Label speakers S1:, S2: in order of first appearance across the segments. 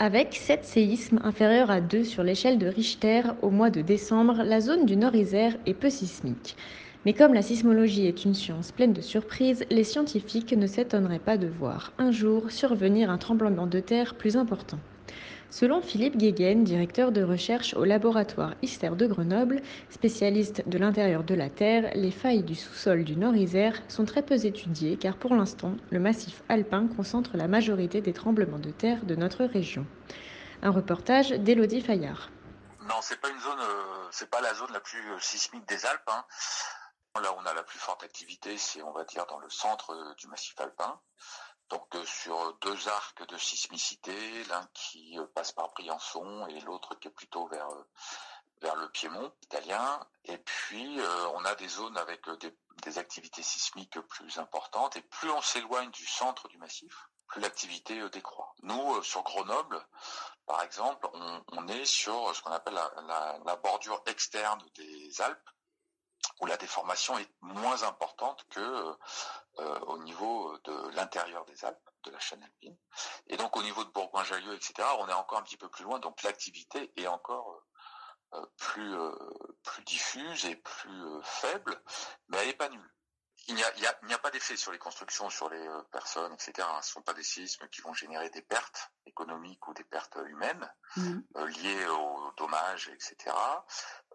S1: Avec 7 séismes inférieurs à 2 sur l'échelle de Richter au mois de décembre, la zone du Nord-Isère est peu sismique. Mais comme la sismologie est une science pleine de surprises, les scientifiques ne s'étonneraient pas de voir un jour survenir un tremblement de terre plus important. Selon Philippe Guéguen, directeur de recherche au laboratoire ISTER de Grenoble, spécialiste de l'intérieur de la Terre, les failles du sous-sol du Nord-Isère sont très peu étudiées car pour l'instant, le massif alpin concentre la majorité des tremblements de terre de notre région. Un reportage d'Élodie Fayard.
S2: Non, c'est pas une zone, euh, c'est pas la zone la plus euh, sismique des Alpes. Hein. Là où on a la plus forte activité, c'est on va dire dans le centre euh, du massif alpin. Donc euh, sur deux arcs de sismicité, l'un qui euh, passe par Briançon et l'autre qui est plutôt vers euh, vers le Piémont italien. Et puis on a des zones avec des, activités sismiques plus importantes. Et plus on s'éloigne du centre du massif, plus l'activité décroît. Nous, sur Grenoble, par exemple, on, est sur ce qu'on appelle la bordure externe des Alpes où la déformation est moins importante que euh, au niveau de l'intérieur des Alpes, de la chaîne alpine. Et donc au niveau de Bourgoin-Jallieu, etc., on est encore un petit peu plus loin, donc l'activité est encore euh, plus, euh, plus diffuse et plus euh, faible, mais elle n'est pas nulle il n'y a, a, a, pas d'effet sur les constructions, sur les euh, personnes, etc. Ce ne sont pas des séismes qui vont générer des pertes économiques ou des pertes humaines mmh. euh, liées aux etc.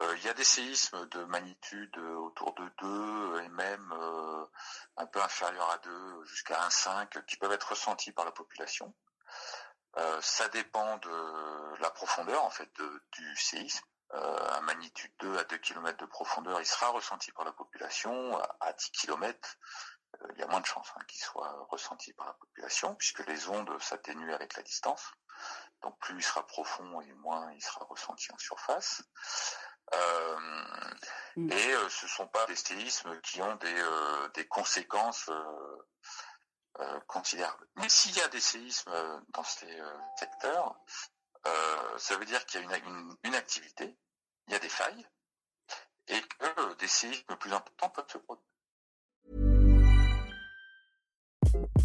S2: Euh, il y a des séismes de magnitude autour de 2 et même euh, un peu inférieur à 2 jusqu'à 1,5 qui peuvent être ressentis par la population. Euh, ça dépend de la profondeur en fait du séisme euh, à magnitude 2 à 2 km de profondeur, il sera ressenti par la population. À 10 km, euh, il y a moins de chances hein, qu'il soit ressenti par la population, puisque les ondes s'atténuent avec la distance. Donc plus il sera profond et moins il sera ressenti en surface. Euh, mmh. Et euh, ce sont pas des séismes qui ont des, euh, des conséquences considérables. Mais s'il y a des séismes dans ces secteurs, ça veut dire qu'il y a une, une, une, activité, il y a des failles, et que des séismes plus importants peuvent se produire.